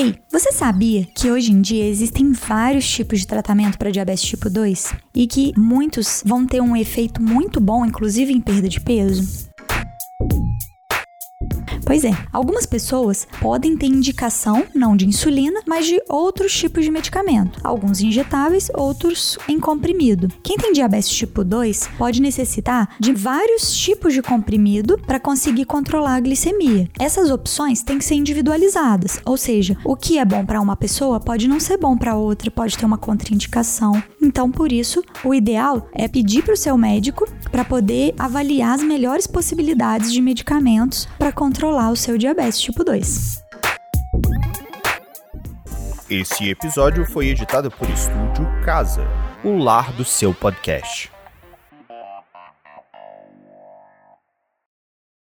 Ei, você sabia que hoje em dia existem vários tipos de tratamento para diabetes tipo 2 e que muitos vão ter um efeito muito bom, inclusive em perda de peso? Pois é, algumas pessoas podem ter indicação não de insulina, mas de outros tipos de medicamento, alguns injetáveis, outros em comprimido. Quem tem diabetes tipo 2 pode necessitar de vários tipos de comprimido para conseguir controlar a glicemia. Essas opções têm que ser individualizadas, ou seja, o que é bom para uma pessoa pode não ser bom para outra, pode ter uma contraindicação. Então, por isso, o ideal é pedir para o seu médico para poder avaliar as melhores possibilidades de medicamentos para controlar controlar o seu diabetes tipo 2. Esse episódio foi editado por Estúdio Casa, o lar do seu podcast.